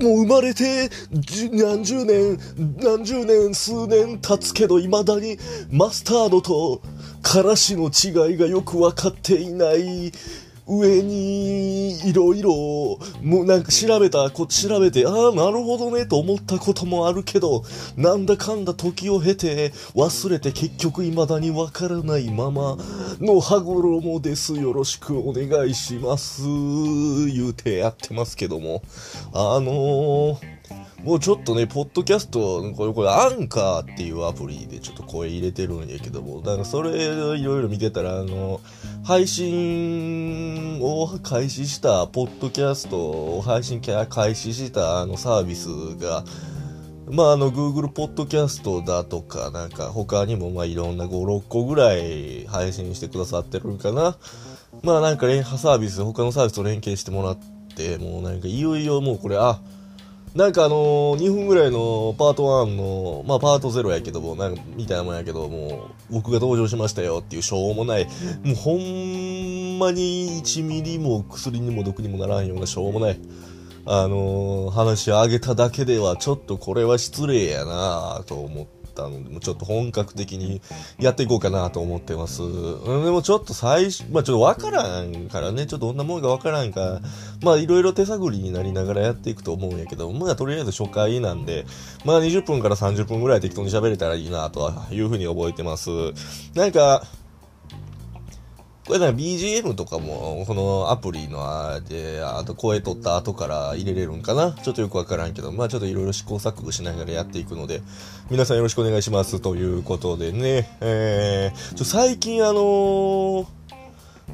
もう生まれて何十年、何十年、数年経つけど、未だにマスタードとからしの違いがよくわかっていない。上に、いろいろ、もうなんか調べた、こ調べて、ああ、なるほどね、と思ったこともあるけど、なんだかんだ時を経て、忘れて結局未だにわからないままの羽衣です。よろしくお願いします。言うてやってますけども。あのーもうちょっとね、ポッドキャスト、これ、これ、アンカーっていうアプリでちょっと声入れてるんやけども、だからそれいろいろ見てたら、あの、配信を開始した、ポッドキャストを配信開始したあのサービスが、まあ、あの、Google ポッドキャストだとか、なんか、他にも、まあ、いろんな5、6個ぐらい配信してくださってるんかな。まあ、なんか、連サービス、他のサービスと連携してもらって、もうなんか、いよいよもうこれ、あ、なんかあのー、2分ぐらいのパート1の、まあパート0やけども、なんか、みたいなもんやけども、僕が登場しましたよっていうしょうもない、もうほんまに1ミリも薬にも毒にもならんようなしょうもない、あのー、話あげただけではちょっとこれは失礼やなと思って、ったのでも、ちょっと本格的にやっていこうかなと思ってます。でもちょっと最初、まあちょっとわからんからね、ちょっとどんなもんかわからんか、まあいろいろ手探りになりながらやっていくと思うんやけど、まあとりあえず初回なんで、まあ20分から30分ぐらい適当に喋れたらいいなとはいうふうに覚えてます。なんか、これなんか BGM とかも、このアプリのあで、あと声取った後から入れれるんかな？ちょっとよくわからんけど、まあちょっといろいろ試行錯誤しながらやっていくので、皆さんよろしくお願いします。ということでね、えー、ちょ最近あのー、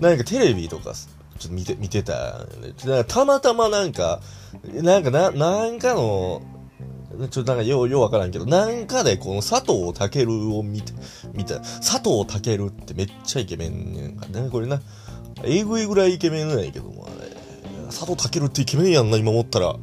なんかテレビとか、ちょっと見て、見てた、たまたまなんか、なんかな、なんかの、ちょっとなんかよう、ようわからんけど、なんかでこの佐藤健を見て、見た、佐藤健ってめっちゃイケメンやんかね。これな、えぐいぐらいイケメンなんやけども、あれ、佐藤健ってイケメンやんな、今思ったら。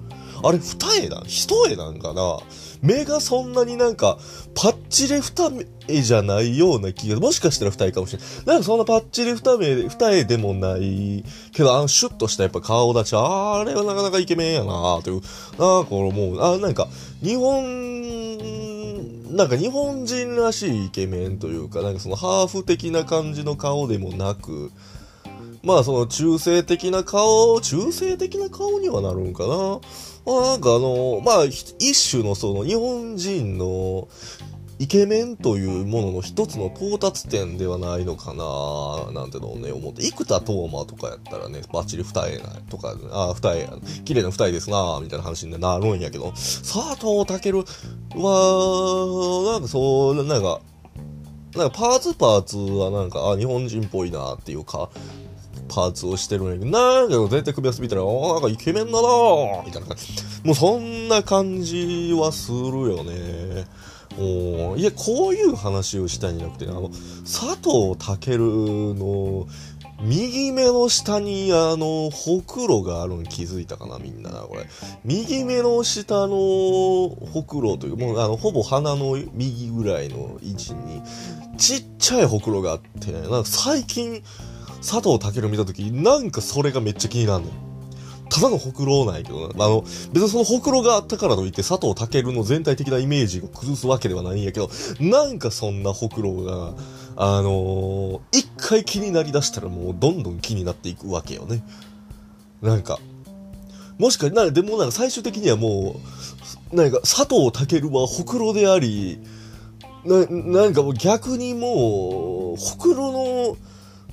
あれ、二重なん？一重なんかな？目がそんなになんか、パッチリ二重じゃないような気が、もしかしたら二重かもしれない。なんかそんなパッチリ二目、二重でもないけど、あの、シュッとしたやっぱ顔立ち、ああれはなかなかイケメンやなという、なんかこれもう、あ、なんか、日本、なんか日本人らしいイケメンというか、なんかそのハーフ的な感じの顔でもなく、まあその中性的な顔、中性的な顔にはなるんかな。まあなんかあの、まあ一種のその日本人のイケメンというものの一つの到達点ではないのかななんてのをね、思って、生田斗真とかやったらね、バッチリ二重な、とか、あ、二重、綺麗な二重ですなみたいな話になるんやけど、佐藤健は、なんかそう、なんか、なんかパーツパーツはなんか、あ、日本人っぽいなっていうか、パーツをしてるんやけど、なんか絶対首輪見たら、あなんかイケメンだなみたいな感じ。もうそんな感じはするよね。おいや、こういう話をしたいんじゃなくて、あの、佐藤健の右目の下にあの、ほくろがあるの気づいたかな、みんな。これ。右目の下のほくろという、もうあの、ほぼ鼻の右ぐらいの位置に、ちっちゃいほくろがあって、なんか最近、佐藤健見たとき、なんかそれがめっちゃ気になるのよ。ただのほくろないけどな。あの、別にそのほくろがあったからといって佐藤健の全体的なイメージを崩すわけではないんやけど、なんかそんなほくろが、あのー、一回気になりだしたらもうどんどん気になっていくわけよね。なんか、もしか、な、でもなんか最終的にはもう、なんか佐藤健はほくろであり、な、なんかもう逆にもう、ほくろの、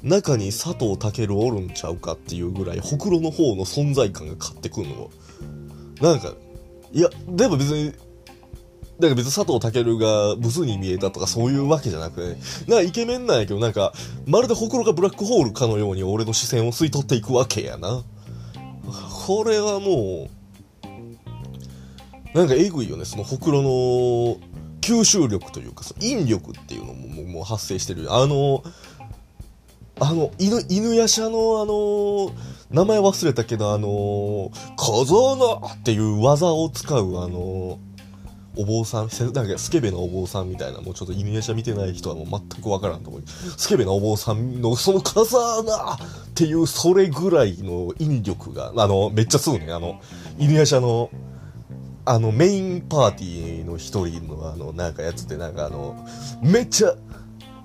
中に佐藤健おるんちゃうかっていうぐらい、ほくろの方の存在感が勝ってくるの。なんか、いや、でも別に、なんか別に佐藤健がブスに見えたとかそういうわけじゃなくて、なんかイケメンなんやけど、なんか、まるでほくろがブラックホールかのように俺の視線を吸い取っていくわけやな。これはもう、なんかえぐいよね、そのほくろの吸収力というかその、引力っていうのももう発生してる。あの、あの、犬、犬やしゃの、あの名前忘れたけど、あの小僧のっていう技を使う、あのお坊さん、なんかスケベなお坊さんみたいな、もうちょっと犬やしゃ見てない人はもう全くわからんと思う。スケベなお坊さんの、その風穴っていう、それぐらいの引力が、あの、めっちゃすぐね、あの、犬やしゃの、あの、メインパーティーの一人のあの、なんかやつで、なんかあの、めっちゃ、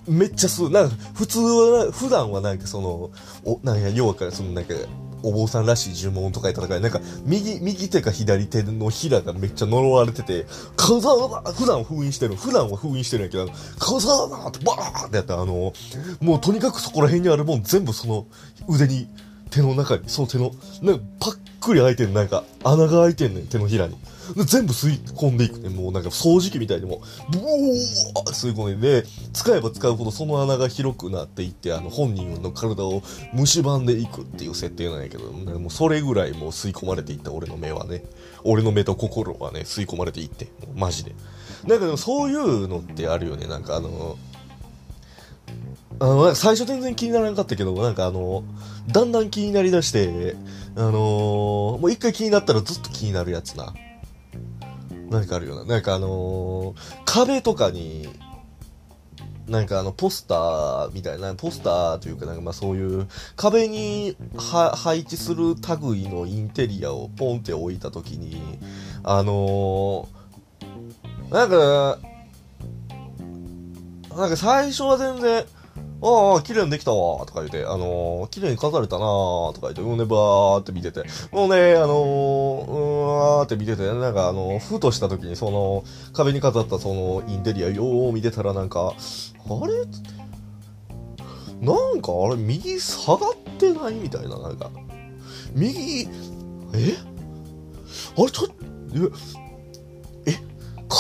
めっちゃ吸う。なんか、普通は、普段はなんかその、お、なんか、要はそのなんか、お坊さんらしい呪文とか戦い、なんか、右、右手か左手のひらがめっちゃ呪われてて、カザーだ普段封印してる。普段は封印してるんやけど、カザーだってバーってやったら、あの、もうとにかくそこら辺にあるもん全部その腕に、手の中に、その手の、なんかパックリ開いてんなんか穴が開いてんねん、手のひらに。全部吸い込んでいくね。もうなんか掃除機みたいにも、ブー吸い込んで、で、使えば使うほどその穴が広くなっていって、あの、本人の体を蝕んでいくっていう設定なんやけど、もうそれぐらいもう吸い込まれていった俺の目はね、俺の目と心はね、吸い込まれていって、マジで。なんかでもそういうのってあるよね、なんかあの、あの、最初全然気にならなかったけど、なんかあの、だんだん気になりだして、あのー、もう一回気になったらずっと気になるやつな。何かあるよな。なんかあのー、壁とかに、なんかあの、ポスターみたいな、ポスターというかなんかまあそういう、壁に配置する類のインテリアをポンって置いたときに、あのー、なんか、なんか最初は全然、ああ、綺麗にできたわ、とか言って、あのー、綺麗に飾れたなとか言って、うんね、ばーって見てて、もうね、あのー、うーって見てて、なんかあのー、ふとした時にその、壁に飾ったその、インテリアよー見てたらなんか、あれ？なんかあれ、右下がってないみたいな、なんか、右、え？あれ、ちょっと、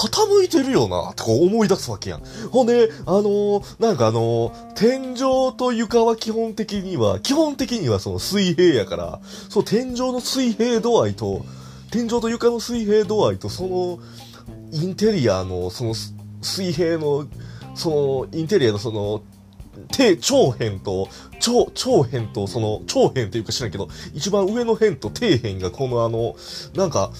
傾いてるよな、ってこう思い出すわけやん。ほんで、あのー、なんかあのー、天井と床は基本的には、基本的にはその水平やから、そう、天井の水平度合いと、天井と床の水平度合いと、その、インテリアの、その、水平の、その、インテリアのその、低、長辺と、長、長辺と、その、長辺っていうか知らんけど、一番上の辺と底辺がこのあの、なんか、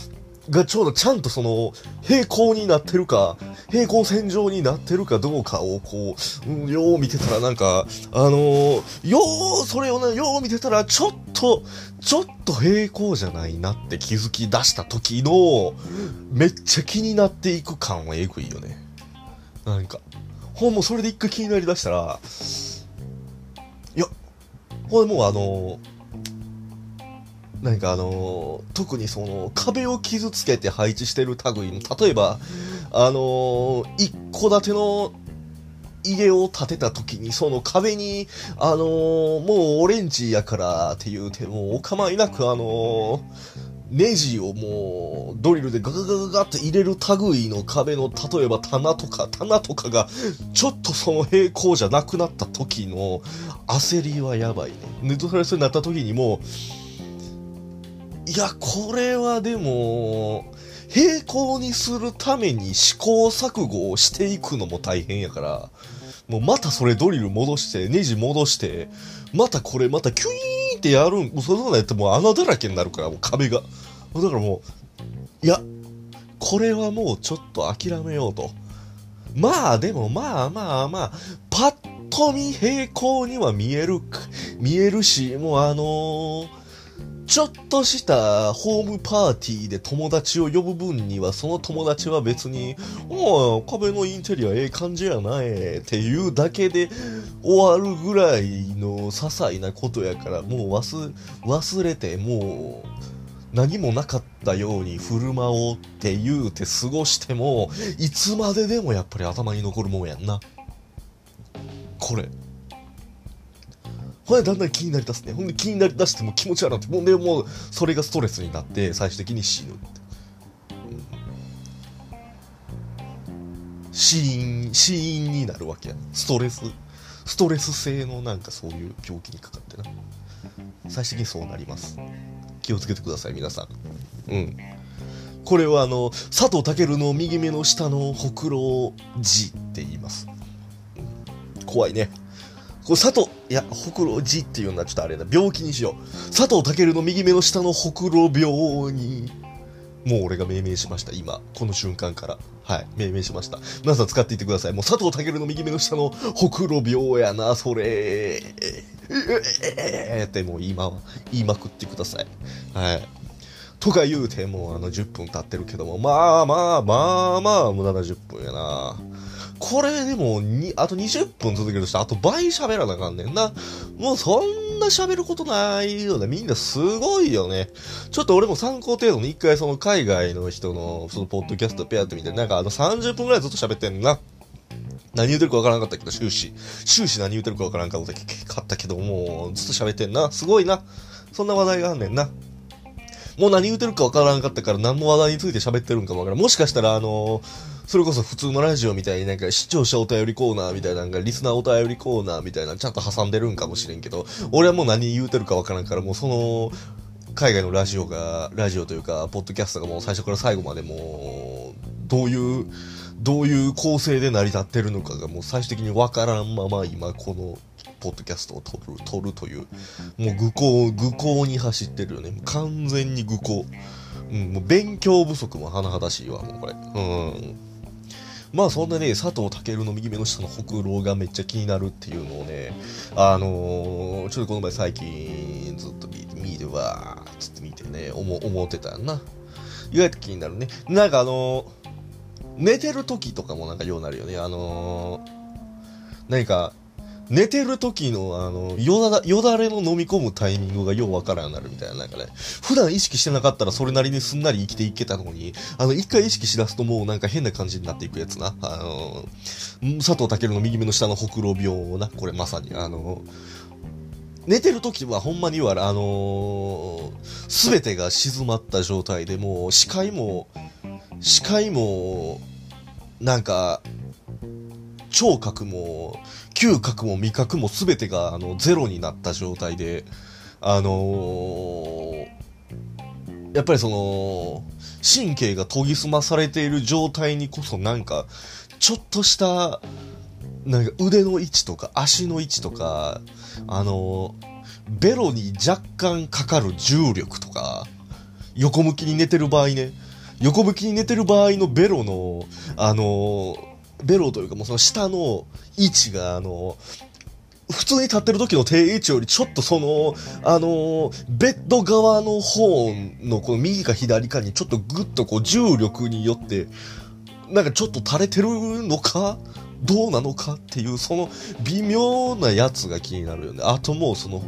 がちょうどちゃんとその、平行になってるか、平行線上になってるかどうかをこう、うん、よう見てたらなんか、あのー、よう、それをね、よう見てたら、ちょっと、ちょっと平行じゃないなって気づき出した時の、めっちゃ気になっていく感はえぐいよね。なんか、ほんもそれで一回気になりだしたら、いや、ほんもうあのー何かあのー、特にその壁を傷つけて配置してる類、例えば、あのー、一戸建ての家を建てた時に、その壁に、あのー、もうオレンジやからって言うて、もお構いなくあのネジをもうドリルでガガガガガって入れる類の壁の、例えば棚とか、棚とかが、ちょっとその平行じゃなくなった時の焦りはやばいね。ネットフライスになった時にもういや、これはでも、平行にするために試行錯誤をしていくのも大変やから、もうまたそれドリル戻して、ネジ戻して、またこれまたキュイーンってやるん、もうそんなのやってもう穴だらけになるから、もう壁が。だからもう、いや、これはもうちょっと諦めようと。まあでもまあまあまあ、パッと見平行には見える、見えるし、もうあのーちょっとしたホームパーティーで友達を呼ぶ分には、その友達は別に、お壁のインテリアええ感じやなえっていうだけで終わるぐらいの些細なことやから、もう忘忘れて、もう、何もなかったように振る舞おうって言うて過ごしても、いつまででもやっぱり頭に残るもんやんな。これ。ほんでだんだん気になりだすね。ほんで気になりだしても気持ち悪くなって、もうでもうそれがストレスになって最終的に死ぬって。死因、死因になるわけや。ストレス、ストレス性のなんかそういう病気にかかってな。最終的にそうなります。気をつけてください、皆さん。うん。これはあの、佐藤健の右目の下のほくろ字って言います。怖いね。これ佐藤、いや、ほくろじっていうのはちょっとあれだ、病気にしよう。佐藤健の右目の下のほくろ病に、もう俺が命名しました、今。この瞬間から。はい、命名しました。皆さん使っていってください。もう佐藤健の右目の下のほくろ病やな、それ。えー、ってもう今、言いまくってください。はい。とか言うてもうあの10分経ってるけども、まあまあまあまあ無駄な10分やな。これでもに、あと20分続けるとして、あと倍喋らなあかんねんな。もうそんな喋ることないよね。みんなすごいよね。ちょっと俺も参考程度に一回その海外の人のそのポッドキャストペアってみて、なんかあの30分くらいずっと喋ってんな。何言うてるかわからんかったけど、終始。終始何言うてるかわからんかったけど、もうずっと喋ってんな。すごいな。そんな話題があんねんな。もう何言うてるかわからんかったから何の話題について喋ってるんかもわからん。もしかしたらあのー、それこそ普通のラジオみたいになんか視聴者お便りコーナーみたいな、なんかリスナーお便りコーナーみたいなちゃんと挟んでるんかもしれんけど、俺はもう何言うてるかわからんからもうその、海外のラジオが、ラジオというか、ポッドキャストがもう最初から最後までもう、どういう、どういう構成で成り立ってるのかがもう最終的にわからんまま今このポッドキャストを撮る、撮るという、もう愚行、愚行に走ってるよね。完全に愚行。うん、もう勉強不足も甚だしいわ、もうこれ。うん。まあそんなね、佐藤健の右目の下のほくろがめっちゃ気になるっていうのをね、あのー、ちょっとこの前最近ずっと見て、見てわーっつって見てね、思、思ってたんな。意外と気になるね。なんかあのー、寝てる時とかもなんかようなるよね。あのー、何か、寝てる時の、あの、よだ、よだれの飲み込むタイミングがようわからんなるみたいな、なんかね、普段意識してなかったらそれなりにすんなり生きていけたのに、あの、一回意識しだすともうなんか変な感じになっていくやつな。あの、佐藤健の右目の下のほくろ病な、これまさに、あの、寝てる時はほんまに言われ、あのす、べてが静まった状態でもう視界も、視界も、なんか、聴覚も、嗅覚も味覚も全てがあのゼロになった状態で、あのー、やっぱりその、神経が研ぎ澄まされている状態にこそなんか、ちょっとした、なんか腕の位置とか足の位置とか、あのー、ベロに若干かかる重力とか、横向きに寝てる場合ね、横向きに寝てる場合のベロの、あのーベロというかもうその下の位置が、あの、普通に立ってる時の定位置よりちょっとその、あのベッド側の方のこの右か左かにちょっとグッとこう重力によって、なんかちょっと垂れてるのかどうなのかっていう、その微妙なやつが気になるよね。あともうその、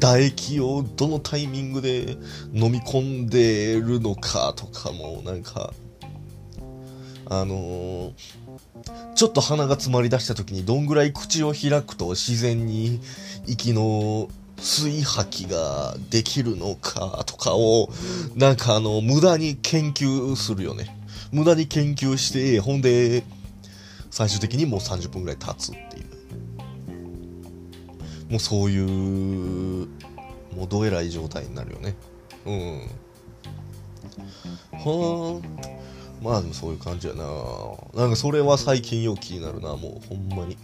唾液をどのタイミングで飲み込んでるのかとかも、なんか、あのー、ちょっと鼻が詰まり出した時にどんぐらい口を開くと自然に息の吸い吐きができるのかとかを、なんかあの、無駄に研究するよね。無駄に研究して、ほんで、最終的にもう30分ぐらい経つっていう。もうそういう、もうどえらい状態になるよね。うん。はあ。まあでもそういう感じやな。なんかそれは最近よく気になるなもうほんまに。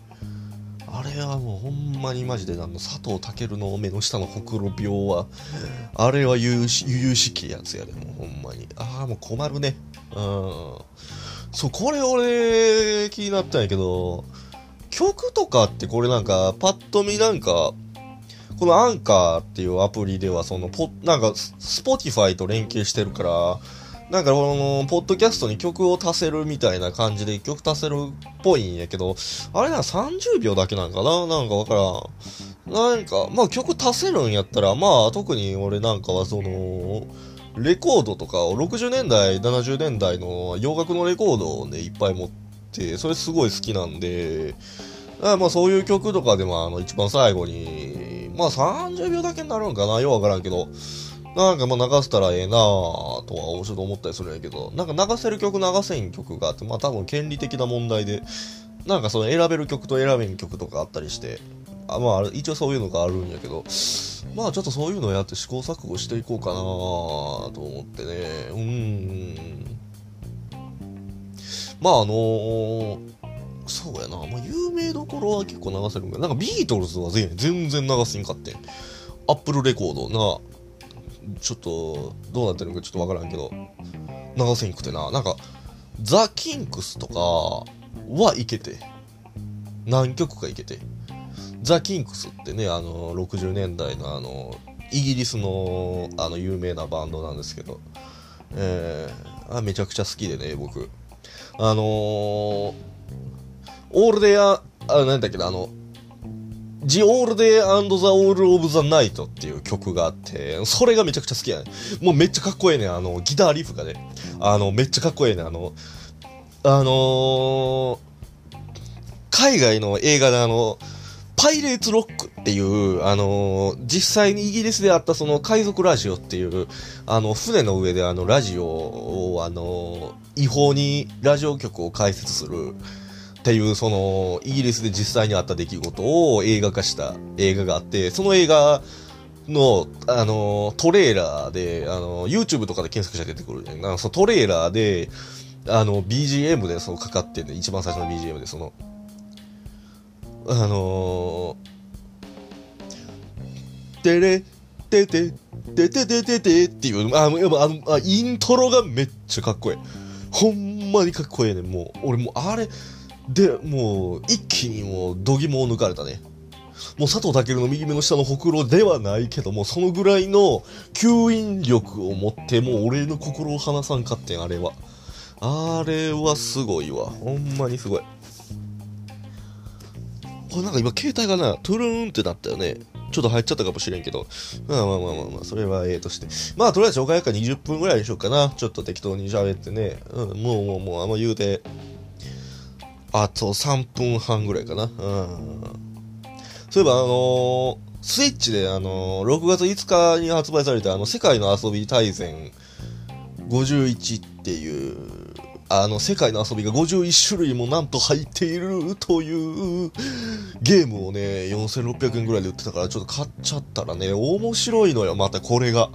あれはもうほんまにマジであの佐藤健の目の下のほくろ病はあれは由々しきやつやでもほんまに。ああもう困るね。うん。そうこれ俺気になったんやけど曲とかってこれなんかパッと見なんかこのアンカーっていうアプリではそのポなんか Spotify と連携してるからなんかこの、ポッドキャストに曲を足せるみたいな感じで曲足せるっぽいんやけど、あれな、30秒だけなんかな？なんかわからん。なんか、まあ曲足せるんやったら、まあ特に俺なんかはその、レコードとかを60年代、70年代の洋楽のレコードをね、いっぱい持って、それすごい好きなんで、まあそういう曲とかでもあの一番最後に、まあ30秒だけになるんかな？ようわからんけど、なんかまあ流せたらええなぁとはちょっと思ったりするんやけど、なんか流せる曲流せん曲があって、まあ多分権利的な問題で、なんかその選べる曲と選べん曲とかあったりして、あまあ一応そういうのがあるんやけど、まあちょっとそういうのをやって試行錯誤していこうかなと思ってね、うん。まああのー、そうやな、まあ有名どころは結構流せるんかなんかビートルズは全然流せんかってん。アップルレコードな、ちょっと、どうなってるのかちょっとわからんけど、流せんくてな。なんか、ザ・キンクスとかはいけて。何曲かいけて。ザ・キンクスってね、あの、60年代のあの、イギリスのあの有名なバンドなんですけど、えー、あめちゃくちゃ好きでね僕あのー、オールデアあなんだっけなあの The All Day and the All of the Night っていう曲があって、それがめちゃくちゃ好きやねもうめっちゃかっこええねあの、ギターリフがね。あの、めっちゃかっこええねあの、あのー、海外の映画であの、パイレーツロックっていう、あのー、実際にイギリスであったその海賊ラジオっていう、あの、船の上であの、ラジオを、あのー、違法にラジオ局を開設する、っていう、その、イギリスで実際にあった出来事を映画化した映画があって、その映画の、あの、トレーラーで、あの、YouTube とかで検索したら出てくるね。なんかそのトレーラーで、あの、BGM でそのかかってんね、一番最初の BGM で、その、あのー、てれ、てて、てててててっていう、あの、あの、あイントロがめっちゃかっこいい。ほんまにかっこいいね。もう、俺もうあれ、で、もう、一気にもう、度肝を抜かれたね。もう佐藤健の右目の下のほくろではないけども、そのぐらいの吸引力を持って、もう俺の心を離さんかってん、あれは。あれはすごいわ。ほんまにすごい。これなんか今携帯がな、トゥルーンってなったよね。ちょっと入っちゃったかもしれんけど。まあまあまあまあまあ、それはええとして。まあとりあえず紹介やか20分ぐらいにしようかな。ちょっと適当に喋ってね。うん、もうもうもうあんま言うて、あと3分半ぐらいかな。うん。そういえば、あのー、スイッチで、あのー、6月5日に発売された、あの、世界の遊び大全51っていう、あの、世界の遊びが51種類もなんと入っているというゲームをね、4600円ぐらいで売ってたから、ちょっと買っちゃったらね、面白いのよ、またこれが。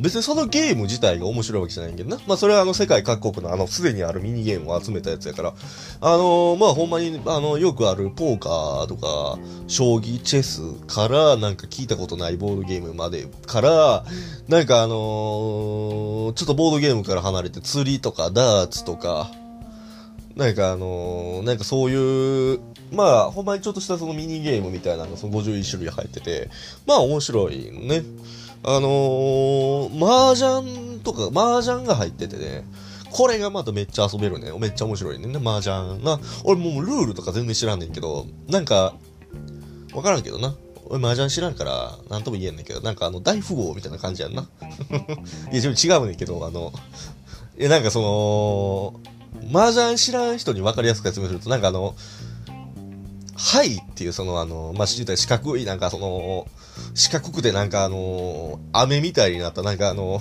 別にそのゲーム自体が面白いわけじゃないけどな。まあそれはあの世界各国のあのすでにあるミニゲームを集めたやつやから、あのー、まあほんまにあのよくあるポーカーとか、将棋、チェスからなんか聞いたことないボードゲームまでから、なんかあのー、ちょっとボードゲームから離れて釣りとかダーツとか、なんかあのー、なんかそういう、まあ、ほんまにちょっとしたそのミニゲームみたいなのその51種類入ってて、まあ面白いね。あのー、麻雀とか、麻雀が入っててね、これがまためっちゃ遊べるね。めっちゃ面白いね。麻雀な。俺もうルールとか全然知らんねんけど、なんか、わからんけどな。俺麻雀知らんから、なんとも言えんねんけど、なんかあの、大富豪みたいな感じやんな。いや、違うねんけど、あの、いや、なんかその、麻雀知らん人に分かりやすく説明すると、なんかあの、はいっていうそのあの、まあ、四角いなんかその、四角くてなんかあの、飴みたいになったなんかあの、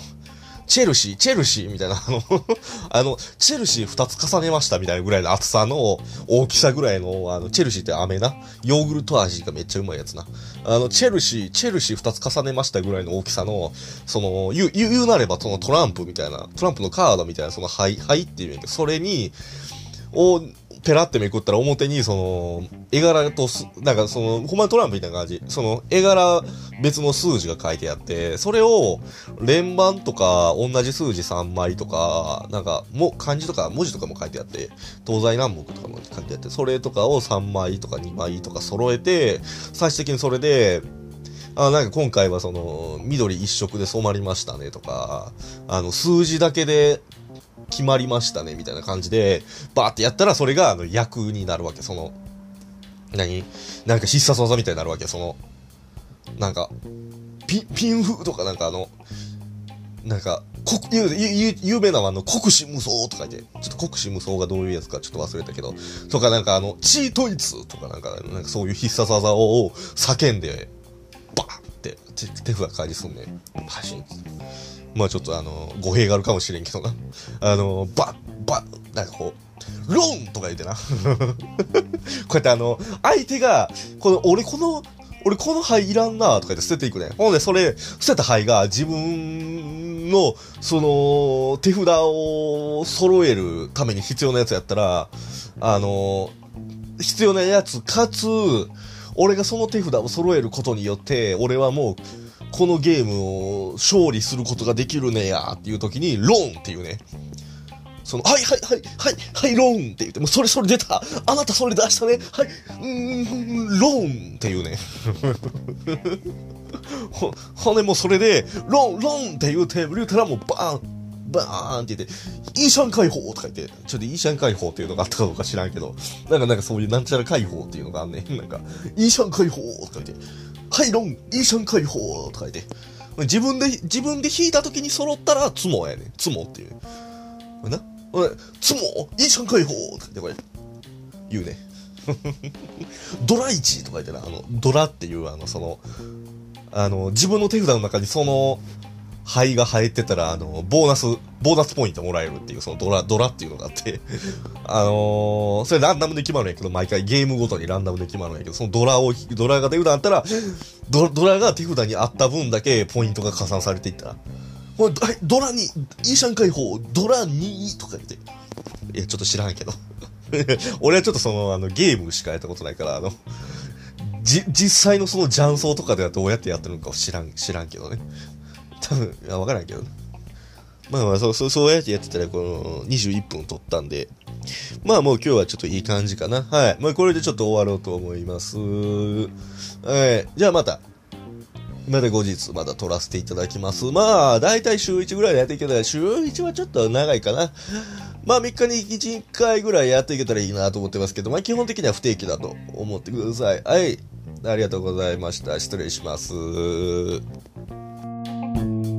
チェルシー、チェルシーみたいな、あの あの、チェルシー二つ重ねましたみたいなぐらいの厚さの大きさぐらいの、あの、チェルシーって飴な。ヨーグルト味がめっちゃうまいやつな。あの、チェルシー、チェルシー二つ重ねましたぐらいの大きさの、その、言う、言うなればそのトランプみたいな、トランプのカードみたいな、その、はい、はいっていうんやけど、それに、を、ペラってめくったら表にその、絵柄とす、なんかその、ほんまにトランプみたいな感じ。その、絵柄別の数字が書いてあって、それを、連番とか、同じ数字3枚とか、なんか、も、漢字とか文字とかも書いてあって、東西南北とかも書いてあって、それとかを3枚とか2枚とか揃えて、最終的にそれで、あ、なんか今回はその、緑一色で染まりましたねとか、あの、数字だけで決まりましたね、みたいな感じで、バーってやったら、それが、あの、役になるわけ。その、何？なんか必殺技みたいになるわけ。その、なんか、ピ、ピンフとかなんかあの、なんか、こ有有名なあの、国士無双とか言って、ちょっと国士無双がどういうやつかちょっと忘れたけど、とかなんかあの、チートイツとかなんか、なんかそういう必殺技を叫んで、って手札返りすんね。パシン。まあちょっとあの、語弊があるかもしれんけどな。あの、バッ、バッ、なんかこう、ロンとか言ってな。こうやってあの、相手が、この、俺この、俺この灰いらんなとか言って捨てていくね。ほんで、それ、捨てた灰が自分の、その、手札を揃えるために必要なやつやったら、あの、必要なやつ、かつ、俺がその手札を揃えることによって、俺はもう、このゲームを勝利することができるねやっていう時に、ローンっていうね、その、はいはいはい、はい、はい、ローンって言って、もうそれそれ出た。あなたそれ出したね。はい、うーん、ローンっていうね。ほ、ほんでもうそれで、ローン、ローンって言うて、言うたらもうバーン、バーンって言って、イーシャン解放とか言って、ちょっとイーシャン解放っていうのがあったかどうか知らんけど、なんかなんかそういうなんちゃら解放っていうのがあんねん。なんか、イーシャン解放とか言って、はい、ロン、イーシャン解放とか言って、自分で、自分で弾いた時に揃ったら、ツモやねん。ツモっていう。な？これ、ツモイーシャン解放とか言ってこれ、言うね。ドラ1とか言ってな、あの、ドラっていう、あの、その、あの、自分の手札の中にその、灰が生えてたら、あの、ボーナス、ボーナスポイントもらえるっていう、そのドラ、ドラっていうのがあって、あのー、それランダムで決まるんやけど、毎回ゲームごとにランダムで決まるんやけど、そのドラを、ドラが手札あったら、ドドラが手札にあった分だけポイントが加算されていったら、これ、ドラに、イーシャン解放、ドラ2とか言って、いや、ちょっと知らんけど。俺はちょっとその、あの、ゲームしかやったことないから、あの、じ、実際のその雀荘とかではどうやってやってるのか知らん、知らんけどね。多分、いや、わからんけど。まあまあ、そう、そう、そうやってやってたら、この、21分取ったんで、まあもう今日はちょっといい感じかな。はい。まあこれでちょっと終わろうと思います。はい。じゃあまた、また後日また撮らせていただきます。まあ、だいたい週1ぐらいでやっていけたら、週1はちょっと長いかな。まあ3日に1、1回ぐらいやっていけたらいいなと思ってますけど、まあ基本的には不定期だと思ってください。はい。ありがとうございました。失礼します。Thank you.